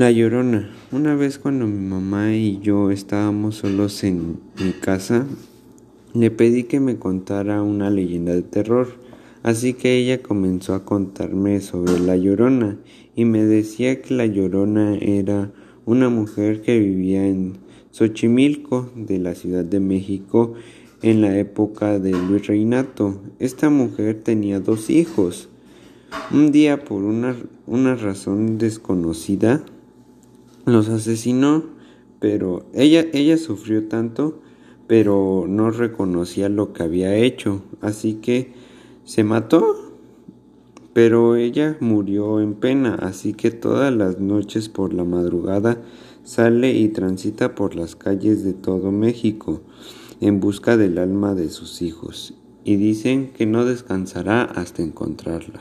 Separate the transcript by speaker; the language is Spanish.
Speaker 1: La Llorona. Una vez cuando mi mamá y yo estábamos solos en mi casa, le pedí que me contara una leyenda de terror. Así que ella comenzó a contarme sobre la Llorona y me decía que la Llorona era una mujer que vivía en Xochimilco de la Ciudad de México en la época del virreinato. Esta mujer tenía dos hijos. Un día por una, una razón desconocida los asesinó, pero ella, ella sufrió tanto, pero no reconocía lo que había hecho, así que se mató. Pero ella murió en pena, así que todas las noches por la madrugada sale y transita por las calles de todo México en busca del alma de sus hijos, y dicen que no descansará hasta encontrarla.